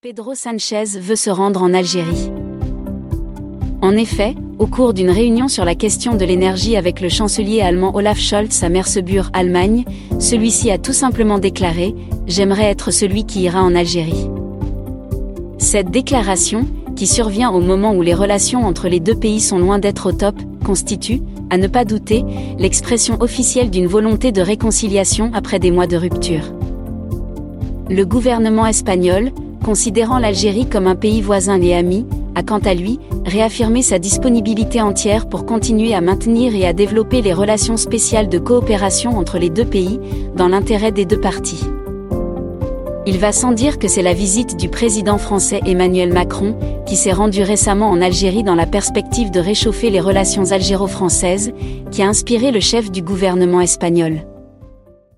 Pedro Sanchez veut se rendre en Algérie. En effet, au cours d'une réunion sur la question de l'énergie avec le chancelier allemand Olaf Scholz à Merseburg, Allemagne, celui-ci a tout simplement déclaré ⁇ J'aimerais être celui qui ira en Algérie ⁇ Cette déclaration, qui survient au moment où les relations entre les deux pays sont loin d'être au top, constitue, à ne pas douter, l'expression officielle d'une volonté de réconciliation après des mois de rupture. Le gouvernement espagnol, considérant l'Algérie comme un pays voisin et ami, a quant à lui réaffirmé sa disponibilité entière pour continuer à maintenir et à développer les relations spéciales de coopération entre les deux pays, dans l'intérêt des deux parties. Il va sans dire que c'est la visite du président français Emmanuel Macron, qui s'est rendu récemment en Algérie dans la perspective de réchauffer les relations algéro-françaises, qui a inspiré le chef du gouvernement espagnol.